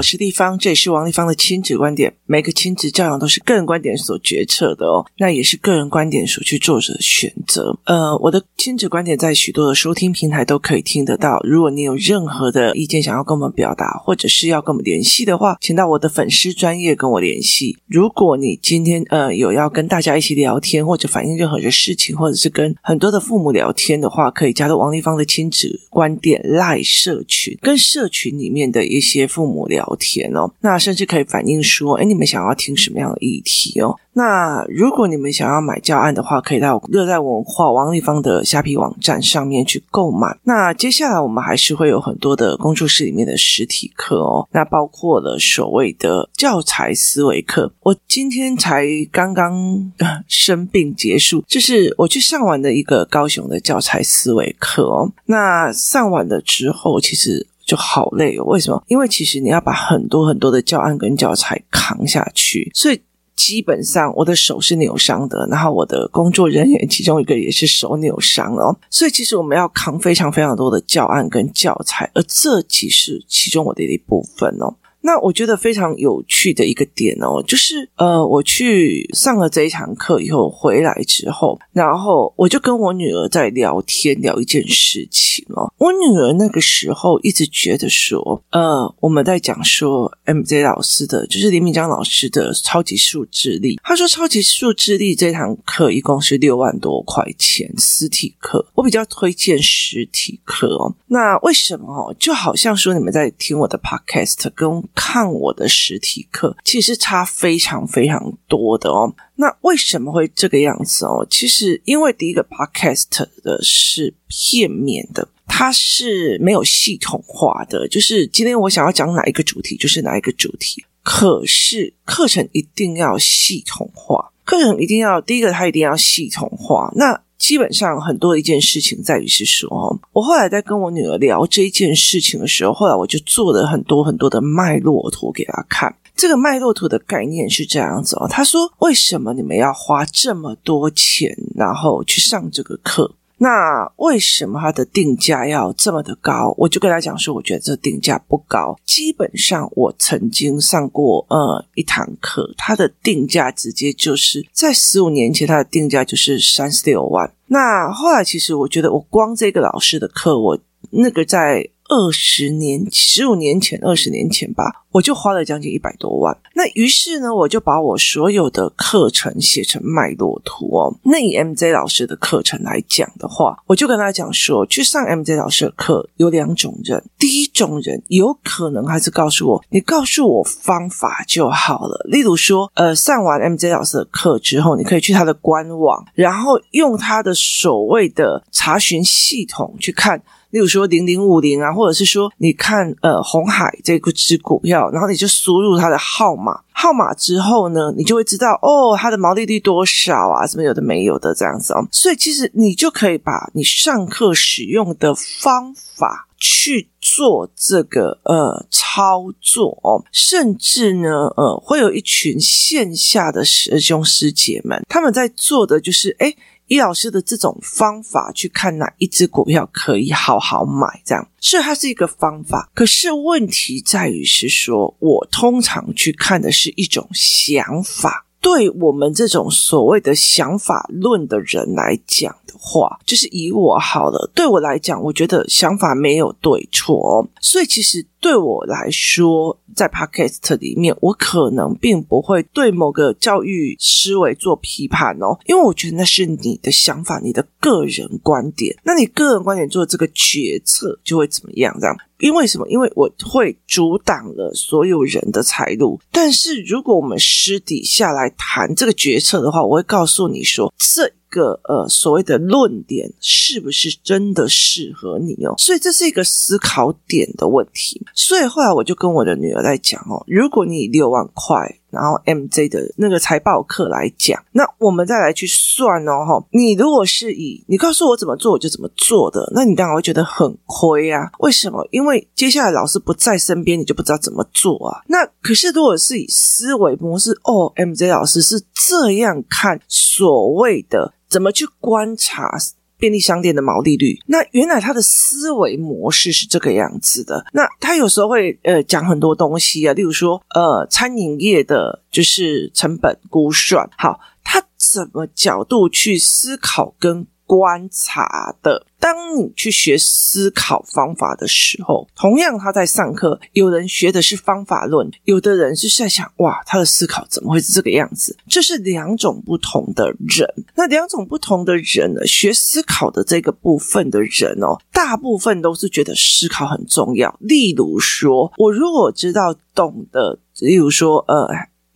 我是丽芳，这也是王丽芳的亲子观点。每个亲子教养都是个人观点所决策的哦，那也是个人观点所去做的选择。呃，我的亲子观点在许多的收听平台都可以听得到。如果你有任何的意见想要跟我们表达，或者是要跟我们联系的话，请到我的粉丝专业跟我联系。如果你今天呃有要跟大家一起聊天，或者反映任何的事情，或者是跟很多的父母聊天的话，可以加入王丽芳的亲子观点赖社群，跟社群里面的一些父母。聊天哦，那甚至可以反映说，哎，你们想要听什么样的议题哦？那如果你们想要买教案的话，可以到热带文化王立芳的虾皮网站上面去购买。那接下来我们还是会有很多的工作室里面的实体课哦，那包括了所谓的教材思维课。我今天才刚刚生病结束，就是我去上完的一个高雄的教材思维课哦。那上完了之后，其实。就好累哦，为什么？因为其实你要把很多很多的教案跟教材扛下去，所以基本上我的手是扭伤的，然后我的工作人员其中一个也是手扭伤哦，所以其实我们要扛非常非常多的教案跟教材，而这其实其中我的一部分哦。那我觉得非常有趣的一个点哦，就是呃，我去上了这一堂课以后回来之后，然后我就跟我女儿在聊天，聊一件事情哦。我女儿那个时候一直觉得说，呃，我们在讲说 MJ 老师的，就是林明江老师的超级数智力。他说超级数智力这堂课一共是六万多块钱，实体课。我比较推荐实体课哦。那为什么哦？就好像说你们在听我的 podcast 跟看我的实体课，其实差非常非常多的哦。那为什么会这个样子哦？其实因为第一个 podcast 的是片面的，它是没有系统化的，就是今天我想要讲哪一个主题，就是哪一个主题。可是课程一定要系统化，课程一定要第一个，它一定要系统化。那基本上很多一件事情在于是说，我后来在跟我女儿聊这一件事情的时候，后来我就做了很多很多的脉络图给她看。这个脉络图的概念是这样子哦，她说：“为什么你们要花这么多钱，然后去上这个课？”那为什么它的定价要这么的高？我就跟他讲说，我觉得这定价不高。基本上我曾经上过呃一堂课，它的定价直接就是在十五年前，它的定价就是三十六万。那后来其实我觉得，我光这个老师的课，我那个在。二十年，十五年前，二十年前吧，我就花了将近一百多万。那于是呢，我就把我所有的课程写成脉络图哦。那以 MJ 老师的课程来讲的话，我就跟他讲说，去上 MJ 老师的课有两种人。第一种人有可能还是告诉我，你告诉我方法就好了。例如说，呃，上完 MJ 老师的课之后，你可以去他的官网，然后用他的所谓的查询系统去看。例如说零零五零啊，或者是说你看呃红海这个支股票，然后你就输入它的号码，号码之后呢，你就会知道哦，它的毛利率多少啊，什么有的没有的这样子哦。所以其实你就可以把你上课使用的方法去做这个呃操作哦，甚至呢呃会有一群线下的师兄师姐们，他们在做的就是诶易老师的这种方法去看哪一只股票可以好好买，这样，所以它是一个方法。可是问题在于是说，我通常去看的是一种想法。对我们这种所谓的想法论的人来讲的话，就是以我好了，对我来讲，我觉得想法没有对错。所以其实对我来说，在 Podcast 里面，我可能并不会对某个教育思维做批判哦，因为我觉得那是你的想法，你的个人观点。那你个人观点做这个决策就会怎么样？这样。因为什么？因为我会阻挡了所有人的财路。但是如果我们私底下来谈这个决策的话，我会告诉你说，这个呃所谓的论点是不是真的适合你哦？所以这是一个思考点的问题。所以后来我就跟我的女儿在讲哦，如果你六万块。然后 MJ 的那个财报课来讲，那我们再来去算哦，哈，你如果是以你告诉我怎么做，我就怎么做的，那你当然会觉得很亏啊。为什么？因为接下来老师不在身边，你就不知道怎么做啊。那可是如果是以思维模式，哦，MJ 老师是这样看所谓的怎么去观察。便利商店的毛利率。那原来他的思维模式是这个样子的。那他有时候会呃讲很多东西啊，例如说呃餐饮业的就是成本估算，好，他怎么角度去思考跟观察的。当你去学思考方法的时候，同样他在上课，有人学的是方法论，有的人是在想，哇，他的思考怎么会是这个样子？这是两种不同的人。那两种不同的人呢，学思考的这个部分的人哦，大部分都是觉得思考很重要。例如说，我如果知道懂得，例如说，呃。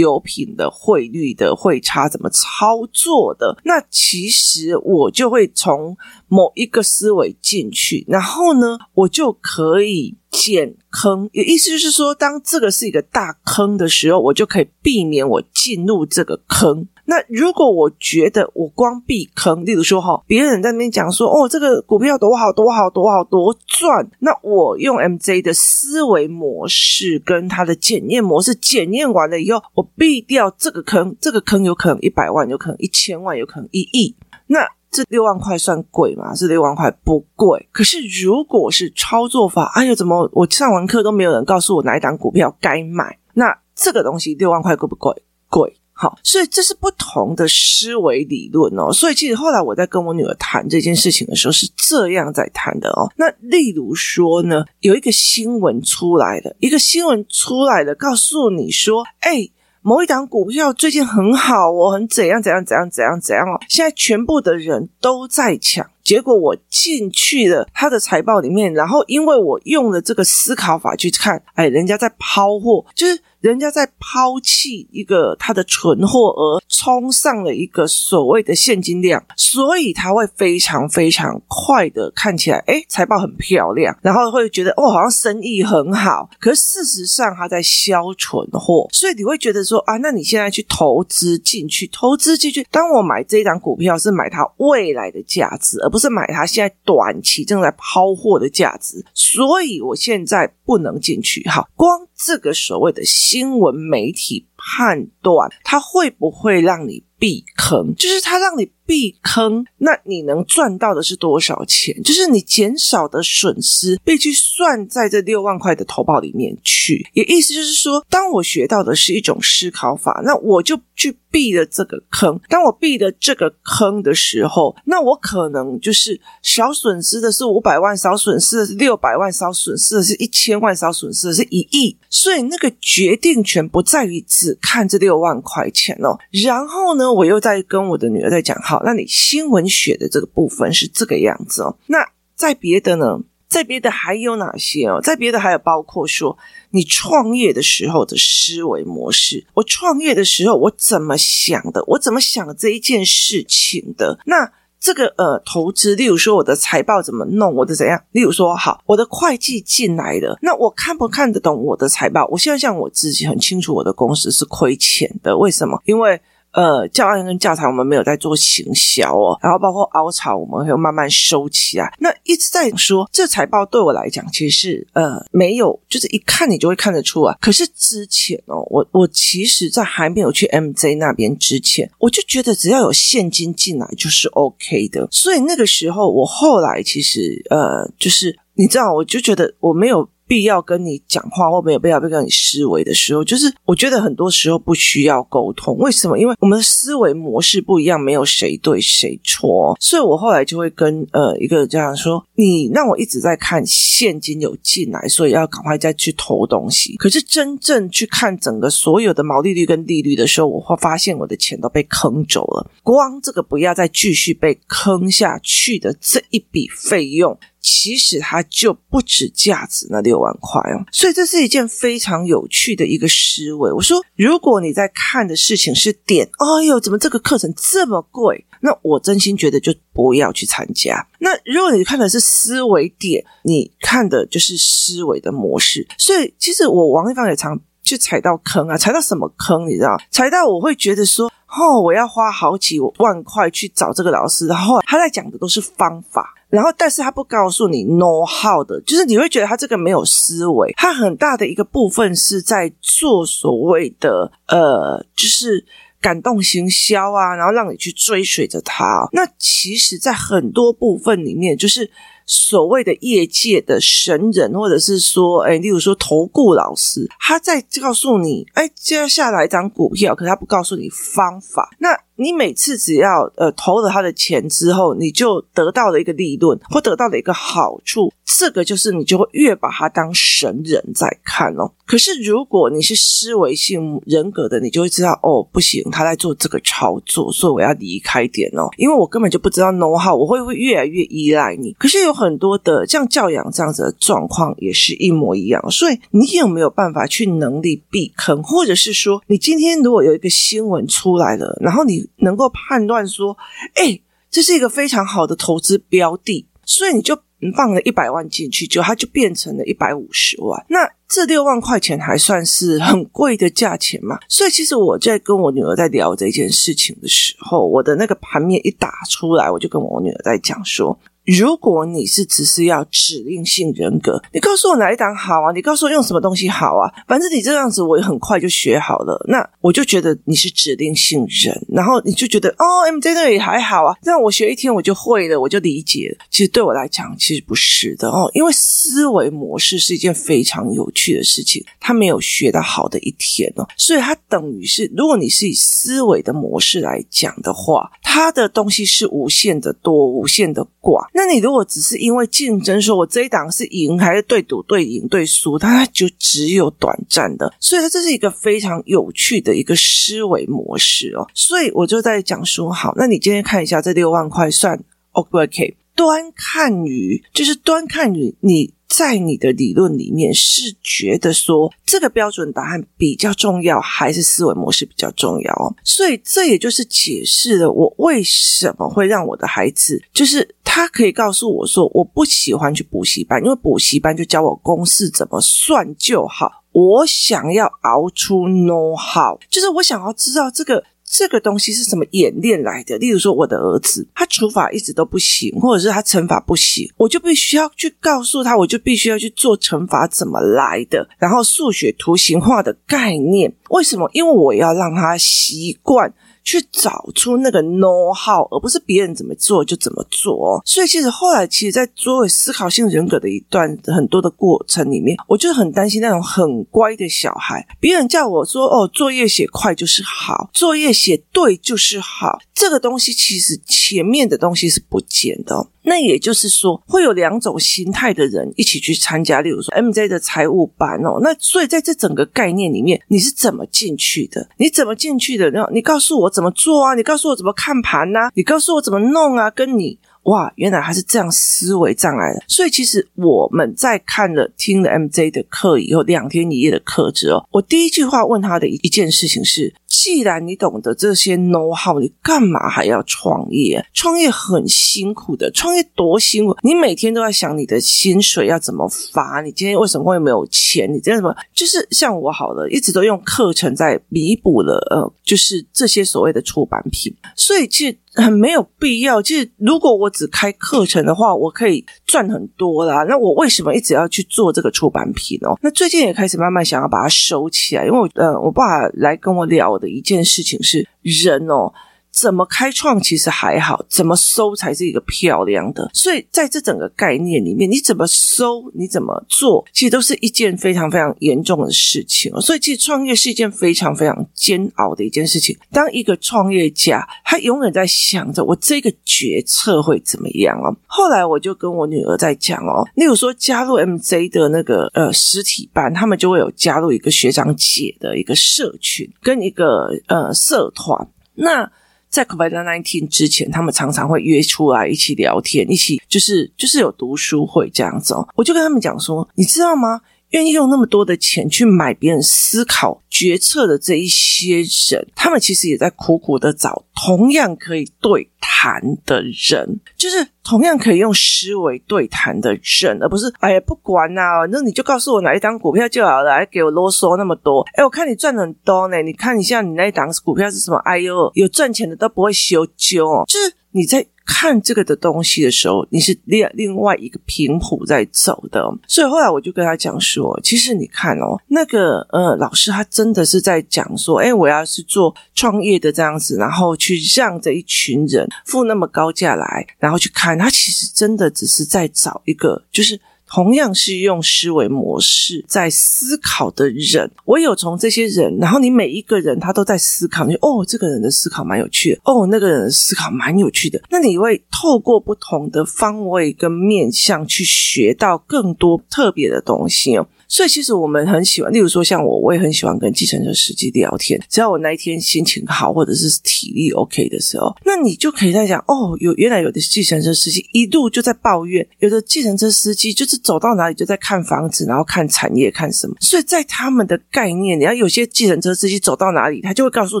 油品的汇率的汇差怎么操作的？那其实我就会从某一个思维进去，然后呢，我就可以减坑。也意思就是说，当这个是一个大坑的时候，我就可以避免我进入这个坑。那如果我觉得我光避坑，例如说哈，别人在那边讲说哦，这个股票多好多好多好多赚，那我用 MJ 的思维模式跟他的检验模式检验完了以后，我避掉这个坑，这个坑有可能一百万，有可能一千万，有可能一亿。那这六万块算贵吗？这六万块不贵。可是如果是操作法，哎呦，怎么我上完课都没有人告诉我哪一档股票该买？那这个东西六万块贵不贵？贵。好，所以这是不同的思维理论哦。所以其实后来我在跟我女儿谈这件事情的时候，是这样在谈的哦。那例如说呢，有一个新闻出来了，一个新闻出来了，告诉你说，哎，某一档股票最近很好哦，很怎样怎样怎样怎样怎样哦，现在全部的人都在抢。结果我进去了他的财报里面，然后因为我用了这个思考法去看，哎，人家在抛货，就是。人家在抛弃一个他的存货，而冲上了一个所谓的现金量，所以他会非常非常快的看起来，诶，财报很漂亮，然后会觉得哦，好像生意很好。可是事实上他在销存货，所以你会觉得说啊，那你现在去投资进去，投资进去，当我买这一档股票是买它未来的价值，不是买它现在短期正在抛货的价值，所以我现在不能进去。哈，光这个所谓的。新闻媒体判断，它会不会让你避坑？就是它让你。避坑，那你能赚到的是多少钱？就是你减少的损失必须算在这六万块的投保里面去。也意思就是说，当我学到的是一种思考法，那我就去避了这个坑。当我避了这个坑的时候，那我可能就是少损失的是五百万，少损失的是六百万，少损失的是一千万，少损失的是一亿。所以那个决定权不在于只看这六万块钱哦。然后呢，我又在跟我的女儿在讲，好。那你新闻学的这个部分是这个样子哦。那在别的呢？在别的还有哪些哦？在别的还有包括说，你创业的时候的思维模式。我创业的时候，我怎么想的？我怎么想这一件事情的？那这个呃，投资，例如说我的财报怎么弄？我的怎样？例如说，好，我的会计进来的，那我看不看得懂我的财报？我现在像我自己很清楚，我的公司是亏钱的。为什么？因为呃，教案跟教材我们没有在做行销哦，然后包括凹槽我们会慢慢收起来。那一直在说这财报对我来讲，其实是呃没有，就是一看你就会看得出来。可是之前哦，我我其实在还没有去 MJ 那边之前，我就觉得只要有现金进来就是 OK 的。所以那个时候，我后来其实呃，就是你知道，我就觉得我没有。必要跟你讲话，或没有必要跟你思维的时候，就是我觉得很多时候不需要沟通。为什么？因为我们的思维模式不一样，没有谁对谁错。所以我后来就会跟呃一个家长说：你让我一直在看现金有进来，所以要赶快再去投东西。可是真正去看整个所有的毛利率跟利率的时候，我会发现我的钱都被坑走了。光这个不要再继续被坑下去的这一笔费用。其实它就不止价值那六万块哦，所以这是一件非常有趣的一个思维。我说，如果你在看的事情是点，哎呦，怎么这个课程这么贵？那我真心觉得就不要去参加。那如果你看的是思维点，你看的就是思维的模式。所以其实我王一芳也常去踩到坑啊，踩到什么坑？你知道？踩到我会觉得说。哦，我要花好几万块去找这个老师，然后他在讲的都是方法，然后但是他不告诉你 know how 的，就是你会觉得他这个没有思维，他很大的一个部分是在做所谓的呃，就是感动行销啊，然后让你去追随着他。那其实，在很多部分里面，就是。所谓的业界的神人，或者是说，哎，例如说投顾老师，他在告诉你，哎，接下来一张股票，可是他不告诉你方法。那你每次只要呃投了他的钱之后，你就得到了一个利润，或得到了一个好处。这个就是你就会越把他当神人在看哦。可是如果你是思维性人格的，你就会知道哦，不行，他在做这个操作，所以我要离开点哦，因为我根本就不知道 know how，我会不会越来越依赖你。可是有很多的像教养这样子的状况也是一模一样，所以你有没有办法去能力避坑，或者是说你今天如果有一个新闻出来了，然后你能够判断说，哎，这是一个非常好的投资标的，所以你就。放了一百万进去，就它就变成了一百五十万。那这六万块钱还算是很贵的价钱嘛？所以其实我在跟我女儿在聊这件事情的时候，我的那个盘面一打出来，我就跟我女儿在讲说。如果你是只是要指令性人格，你告诉我哪一档好啊？你告诉我用什么东西好啊？反正你这样子，我也很快就学好了。那我就觉得你是指令性人，然后你就觉得哦，MJ 那也还好啊。这样我学一天我就会了，我就理解了。其实对我来讲，其实不是的哦，因为思维模式是一件非常有趣的事情，它没有学到好的一天哦，所以它等于是，如果你是以思维的模式来讲的话，它的东西是无限的多，无限的广。那你如果只是因为竞争，说我这一档是赢还是对赌对赢对输，它就只有短暂的，所以它这是一个非常有趣的一个思维模式哦。所以我就在讲说，好，那你今天看一下这六万块算 OK，端看于就是端看于你。在你的理论里面是觉得说这个标准答案比较重要，还是思维模式比较重要哦？所以这也就是解释了我为什么会让我的孩子，就是他可以告诉我说我不喜欢去补习班，因为补习班就教我公式怎么算就好。我想要熬出 know how，就是我想要知道这个。这个东西是怎么演练来的？例如说，我的儿子他除法一直都不行，或者是他乘法不行，我就必须要去告诉他，我就必须要去做乘法怎么来的，然后数学图形化的概念，为什么？因为我要让他习惯。去找出那个 know how，而不是别人怎么做就怎么做。所以其实后来，其实，在作为思考性人格的一段很多的过程里面，我就很担心那种很乖的小孩，别人叫我说哦，作业写快就是好，作业写对就是好，这个东西其实前面的东西是不见的。那也就是说，会有两种心态的人一起去参加，例如说 MJ 的财务班哦。那所以在这整个概念里面，你是怎么进去的？你怎么进去的？然后你告诉我怎么做啊？你告诉我怎么看盘啊？你告诉我怎么弄啊？跟你。哇，原来还是这样思维障碍的。所以其实我们在看了听了 MJ 的课以后，两天一夜的课之后，我第一句话问他的一件事情是：既然你懂得这些 know how，你干嘛还要创业？创业很辛苦的，创业多辛苦！你每天都在想你的薪水要怎么发，你今天为什么会没有钱？你这样什么？就是像我好了，一直都用课程在弥补了，呃，就是这些所谓的出版品。所以其实。很没有必要。其实，如果我只开课程的话，我可以赚很多啦。那我为什么一直要去做这个出版品哦？那最近也开始慢慢想要把它收起来，因为我呃，我爸来跟我聊的一件事情是人哦。怎么开创其实还好，怎么收才是一个漂亮的。所以在这整个概念里面，你怎么收，你怎么做，其实都是一件非常非常严重的事情。所以其实创业是一件非常非常煎熬的一件事情。当一个创业家，他永远在想着我这个决策会怎么样哦。后来我就跟我女儿在讲哦，例如说加入 MJ 的那个呃实体班，他们就会有加入一个学长姐的一个社群跟一个呃社团。那在 COVID-19 之前，他们常常会约出来一起聊天，一起就是就是有读书会这样子哦。我就跟他们讲说，你知道吗？愿意用那么多的钱去买别人思考决策的这一些人，他们其实也在苦苦的找同样可以对谈的人，就是同样可以用思维对谈的人，而不是哎呀不管呐、啊，那你就告诉我哪一档股票就好了，还给我啰嗦那么多。哎，我看你赚很多呢，你看一下你那一档股票是什么？哎呦，有赚钱的都不会修旧哦，就是你在。看这个的东西的时候，你是另另外一个频谱在走的。所以后来我就跟他讲说，其实你看哦，那个呃老师他真的是在讲说，哎，我要是做创业的这样子，然后去让这一群人付那么高价来，然后去看他，其实真的只是在找一个就是。同样是用思维模式在思考的人，我有从这些人，然后你每一个人他都在思考，你哦，这个人的思考蛮有趣的，哦，那个人的思考蛮有趣的，那你会透过不同的方位跟面向去学到更多特别的东西哦。所以其实我们很喜欢，例如说像我，我也很喜欢跟计程车司机聊天。只要我那一天心情好，或者是体力 OK 的时候，那你就可以在讲哦，有原来有的计程车司机一路就在抱怨，有的计程车司机就是走到哪里就在看房子，然后看产业看什么。所以在他们的概念，你要有些计程车司机走到哪里，他就会告诉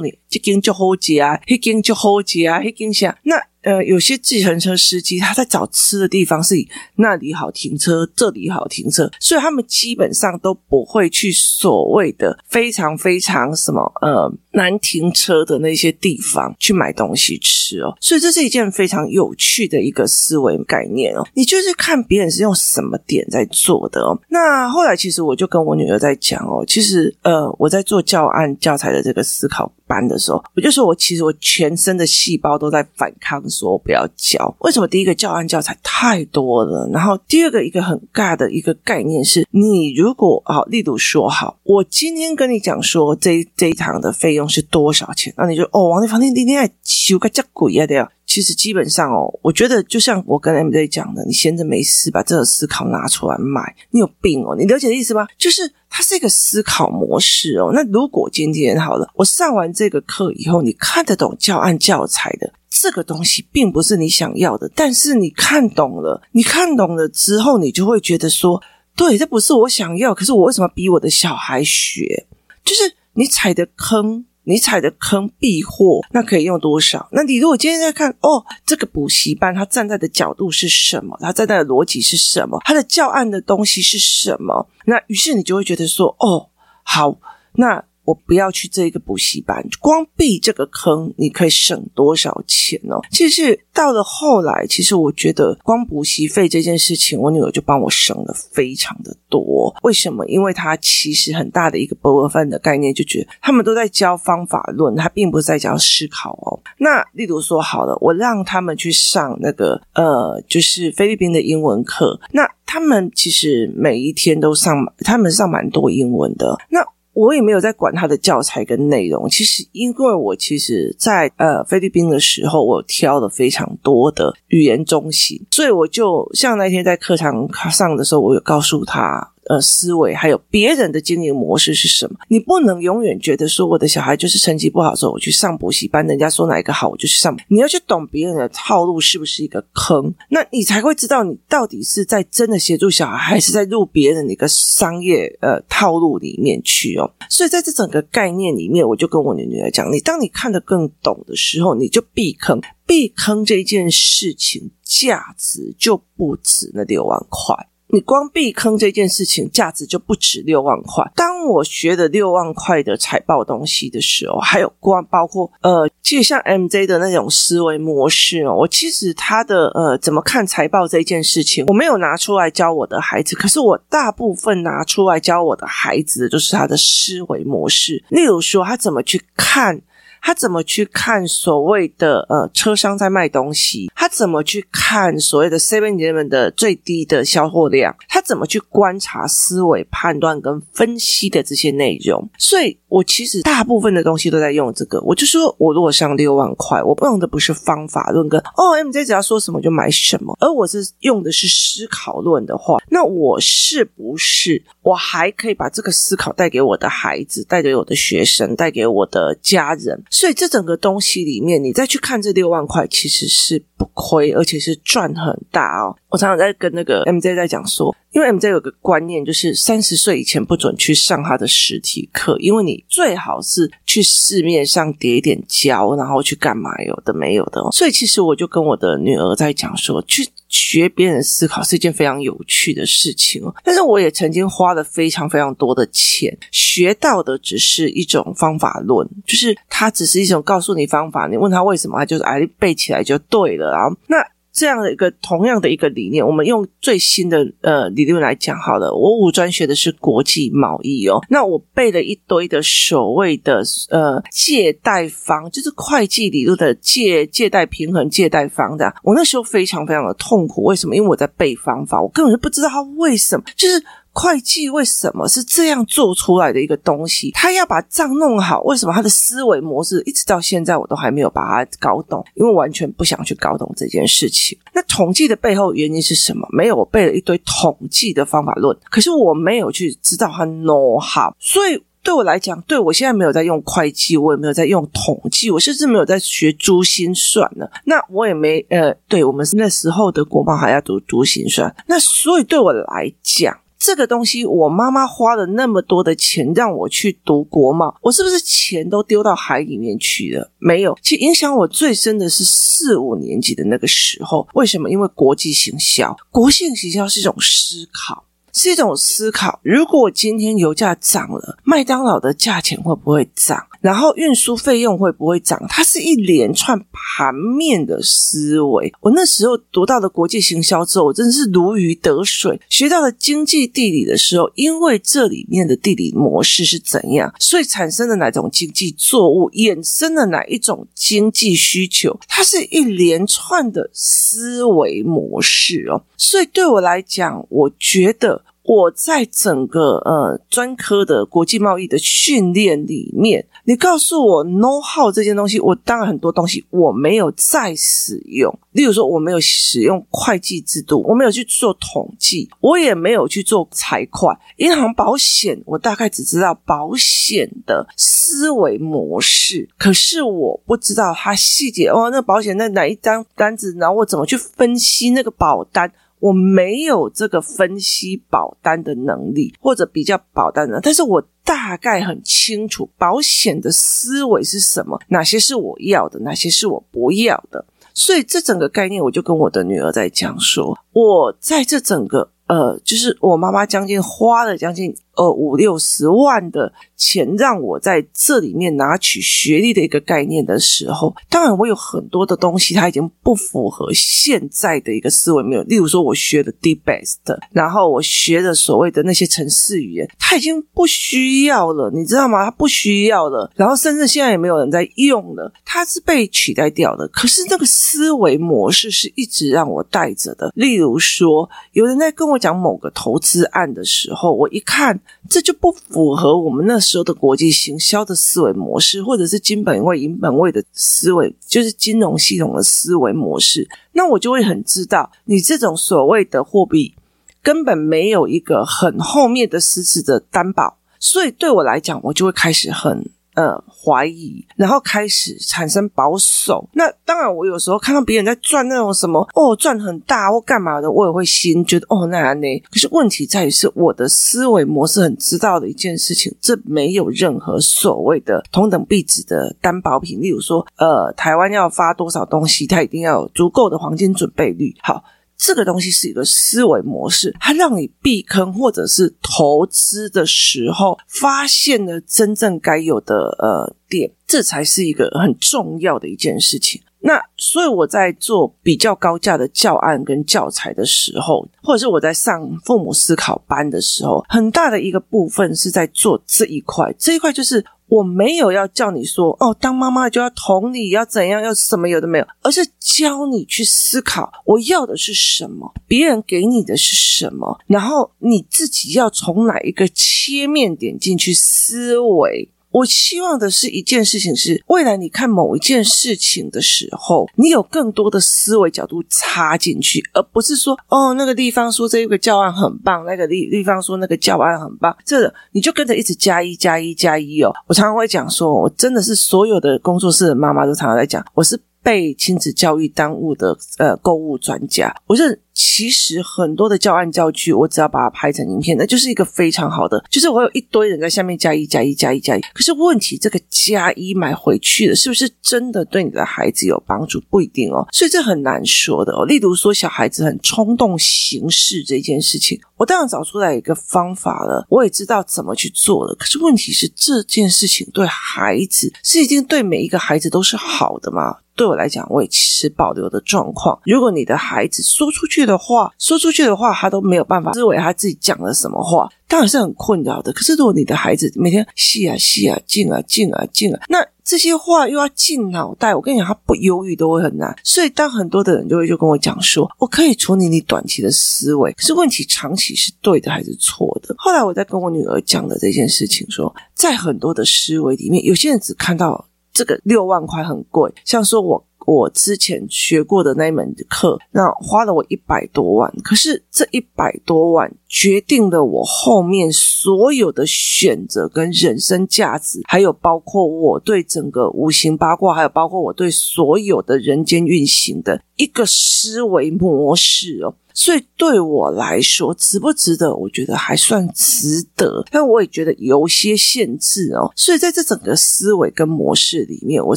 你，这间就好接啊，那间就好接啊，那间下那。呃，有些计程车司机他在找吃的地方，是那里好停车，这里好停车，所以他们基本上都不会去所谓的非常非常什么呃难停车的那些地方去买东西吃哦。所以这是一件非常有趣的一个思维概念哦。你就是看别人是用什么点在做的哦。那后来其实我就跟我女儿在讲哦，其实呃我在做教案教材的这个思考班的时候，我就说我其实我全身的细胞都在反抗。说不要教，为什么？第一个教案教材太多了，然后第二个一个很尬的一个概念是，你如果好，例如说好，我今天跟你讲说这这一堂的费用是多少钱，那你就哦，王丽芳，你今天还修个这鬼啊的呀？其实基本上哦，我觉得就像我跟 MJ 讲的，你闲着没事把这个思考拿出来卖，你有病哦！你了解的意思吗？就是它是一个思考模式哦。那如果今天好了，我上完这个课以后，你看得懂教案教材的这个东西，并不是你想要的，但是你看懂了，你看懂了之后，你就会觉得说，对，这不是我想要，可是我为什么逼我的小孩学？就是你踩的坑。你踩的坑避祸，那可以用多少？那你如果今天在看哦，这个补习班他站在的角度是什么？他站在的逻辑是什么？他的教案的东西是什么？那于是你就会觉得说，哦，好，那。我不要去这个补习班，光避这个坑，你可以省多少钱呢？其实到了后来，其实我觉得光补习费这件事情，我女儿就帮我省了非常的多。为什么？因为她其实很大的一个部分的概念，就觉得他们都在教方法论，他并不是在教思考哦。那例如说，好了，我让他们去上那个呃，就是菲律宾的英文课，那他们其实每一天都上，他们上蛮多英文的。那我也没有在管他的教材跟内容。其实，因为我其实在呃菲律宾的时候，我挑了非常多的语言中心，所以我就像那天在课堂上的时候，我有告诉他。呃，思维还有别人的经营模式是什么？你不能永远觉得说我的小孩就是成绩不好时候，我去上补习班，人家说哪一个好，我就去上。你要去懂别人的套路是不是一个坑，那你才会知道你到底是在真的协助小孩，还是在入别人的一个商业呃套路里面去哦。所以在这整个概念里面，我就跟我的女儿讲：你当你看得更懂的时候，你就避坑，避坑这件事情价值就不止那六万块。你光避坑这件事情价值就不止六万块。当我学的六万块的财报东西的时候，还有光包括呃，其实像 MJ 的那种思维模式哦，我其实他的呃怎么看财报这件事情，我没有拿出来教我的孩子，可是我大部分拿出来教我的孩子的就是他的思维模式。例如说，他怎么去看。他怎么去看所谓的呃车商在卖东西？他怎么去看所谓的 Seven Eleven 的最低的销货量？他怎么去观察思维判断跟分析的这些内容？所以我其实大部分的东西都在用这个。我就说我如果上六万块，我用的不是方法论跟哦 MJ 只要说什么就买什么，而我是用的是思考论的话，那我是不是我还可以把这个思考带给我的孩子，带给我的学生，带给我的家人？所以这整个东西里面，你再去看这六万块，其实是不亏，而且是赚很大哦。我常常在跟那个 MJ 在讲说，因为 MJ 有个观念，就是三十岁以前不准去上他的实体课，因为你最好是去市面上叠一点胶，然后去干嘛有的没有的。所以其实我就跟我的女儿在讲说，去。学别人思考是一件非常有趣的事情哦。但是我也曾经花了非常非常多的钱，学到的只是一种方法论，就是它只是一种告诉你方法，你问他为什么，他就是哎背起来就对了然后。那这样的一个同样的一个理念，我们用最新的呃理论来讲好了。我五专学的是国际贸易哦，那我背了一堆的所谓的呃借贷方，就是会计理论的借借贷平衡、借贷方的。我那时候非常非常的痛苦，为什么？因为我在背方法，我根本就不知道他为什么就是。会计为什么是这样做出来的一个东西？他要把账弄好，为什么他的思维模式一直到现在我都还没有把它搞懂？因为完全不想去搞懂这件事情。那统计的背后原因是什么？没有，我背了一堆统计的方法论，可是我没有去知道它 know how。所以对我来讲，对我现在没有在用会计，我也没有在用统计，我甚至没有在学珠心算了。那我也没呃，对我们那时候的国贸还要读珠心算。那所以对我来讲。这个东西，我妈妈花了那么多的钱让我去读国贸，我是不是钱都丢到海里面去了？没有，其实影响我最深的是四五年级的那个时候。为什么？因为国际行销，国际行销是一种思考。是一种思考。如果今天油价涨了，麦当劳的价钱会不会涨？然后运输费用会不会涨？它是一连串盘面的思维。我那时候读到的国际行销之后，我真的是如鱼得水。学到了经济地理的时候，因为这里面的地理模式是怎样，所以产生了哪种经济作物，衍生了哪一种经济需求。它是一连串的思维模式哦。所以对我来讲，我觉得。我在整个呃专科的国际贸易的训练里面，你告诉我 know how 这件东西，我当然很多东西我没有再使用。例如说，我没有使用会计制度，我没有去做统计，我也没有去做财会、银行、保险，我大概只知道保险的思维模式，可是我不知道它细节哦，那保险那哪一张单子，然后我怎么去分析那个保单。我没有这个分析保单的能力，或者比较保单的，但是我大概很清楚保险的思维是什么，哪些是我要的，哪些是我不要的。所以这整个概念，我就跟我的女儿在讲说，我在这整个呃，就是我妈妈将近花了将近。呃，五六十万的钱让我在这里面拿取学历的一个概念的时候，当然我有很多的东西，它已经不符合现在的一个思维没有。例如说，我学的 DBEST，然后我学的所谓的那些程式语言，它已经不需要了，你知道吗？它不需要了，然后甚至现在也没有人在用了，它是被取代掉的。可是那个思维模式是一直让我带着的。例如说，有人在跟我讲某个投资案的时候，我一看。这就不符合我们那时候的国际行销的思维模式，或者是金本位、银本位的思维，就是金融系统的思维模式。那我就会很知道，你这种所谓的货币根本没有一个很后面的实质的担保，所以对我来讲，我就会开始很。呃，怀疑，然后开始产生保守。那当然，我有时候看到别人在赚那种什么哦，赚很大或干嘛的，我也会心觉得哦，那样呢。可是问题在于是我的思维模式很知道的一件事情，这没有任何所谓的同等币值的担保品。例如说，呃，台湾要发多少东西，它一定要有足够的黄金准备率。好。这个东西是一个思维模式，它让你避坑或者是投资的时候，发现了真正该有的呃点，这才是一个很重要的一件事情。那所以我在做比较高价的教案跟教材的时候，或者是我在上父母思考班的时候，很大的一个部分是在做这一块，这一块就是。我没有要叫你说哦，当妈妈就要同理，要怎样，要什么有的没有，而是教你去思考，我要的是什么，别人给你的是什么，然后你自己要从哪一个切面点进去思维。我希望的是一件事情是，未来你看某一件事情的时候，你有更多的思维角度插进去，而不是说哦，那个地方说这个教案很棒，那个地地方说那个教案很棒，这个你就跟着一直加一加一加一哦。我常常会讲说，我真的是所有的工作室的妈妈都常常在讲，我是被亲子教育耽误的呃购物专家，我是其实很多的教案教具，我只要把它拍成影片，那就是一个非常好的。就是我有一堆人在下面加一加一加一加一，可是问题这个加一买回去的，是不是真的对你的孩子有帮助？不一定哦，所以这很难说的哦。例如说，小孩子很冲动行事这件事情，我当然找出来一个方法了，我也知道怎么去做了。可是问题是，这件事情对孩子是一定对每一个孩子都是好的吗？对我来讲，我也持保留的状况。如果你的孩子说出去去的话，说出去的话，他都没有办法思维他自己讲了什么话，当然是很困扰的。可是如果你的孩子每天吸啊吸啊进啊进啊进啊，那这些话又要进脑袋，我跟你讲，他不犹豫都会很难。所以当很多的人就会就跟我讲说，我可以处理你短期的思维，可是问题长期是对的还是错的？后来我在跟我女儿讲的这件事情，说在很多的思维里面，有些人只看到。这个六万块很贵，像说我我之前学过的那一门课，那花了我一百多万，可是这一百多万决定了我后面所有的选择跟人生价值，还有包括我对整个五行八卦，还有包括我对所有的人间运行的一个思维模式哦。所以对我来说，值不值得？我觉得还算值得，但我也觉得有些限制哦。所以在这整个思维跟模式里面，我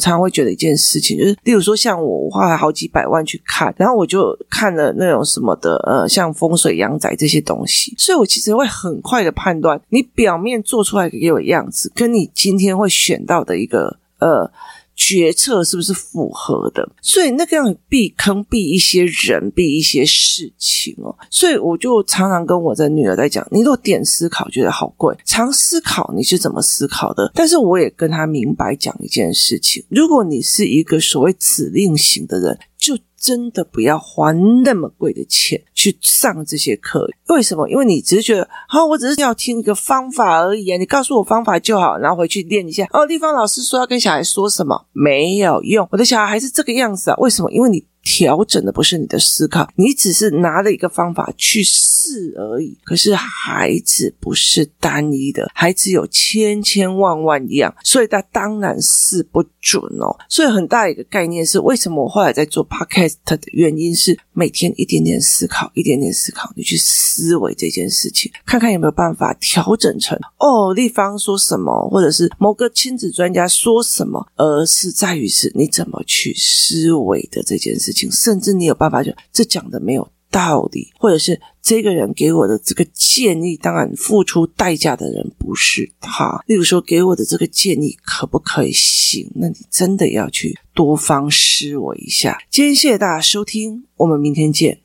常常会觉得一件事情，就是例如说，像我花了好几百万去看，然后我就看了那种什么的，呃，像风水阳宅这些东西，所以我其实会很快的判断，你表面做出来给我的样子，跟你今天会选到的一个，呃。决策是不是符合的？所以那个样避坑避一些人，避一些事情哦。所以我就常常跟我的女儿在讲：你如果点思考觉得好贵，常思考你是怎么思考的。但是我也跟她明白讲一件事情：如果你是一个所谓指令型的人，就。真的不要花那么贵的钱去上这些课，为什么？因为你只是觉得，好，我只是要听一个方法而已啊，你告诉我方法就好，然后回去练一下。哦，丽芳老师说要跟小孩说什么，没有用，我的小孩还是这个样子啊，为什么？因为你。调整的不是你的思考，你只是拿了一个方法去试而已。可是孩子不是单一的，孩子有千千万万样，所以他当然是不准哦。所以很大一个概念是，为什么我后来在做 podcast 的原因是，每天一点点思考，一点点思考，你去思维这件事情，看看有没有办法调整成哦，立方说什么，或者是某个亲子专家说什么，而是在于是你怎么去思维的这件事情。甚至你有办法就这讲的没有道理，或者是这个人给我的这个建议，当然付出代价的人不是他。例如说，给我的这个建议可不可以行？那你真的要去多方思我一下。今天谢谢大家收听，我们明天见。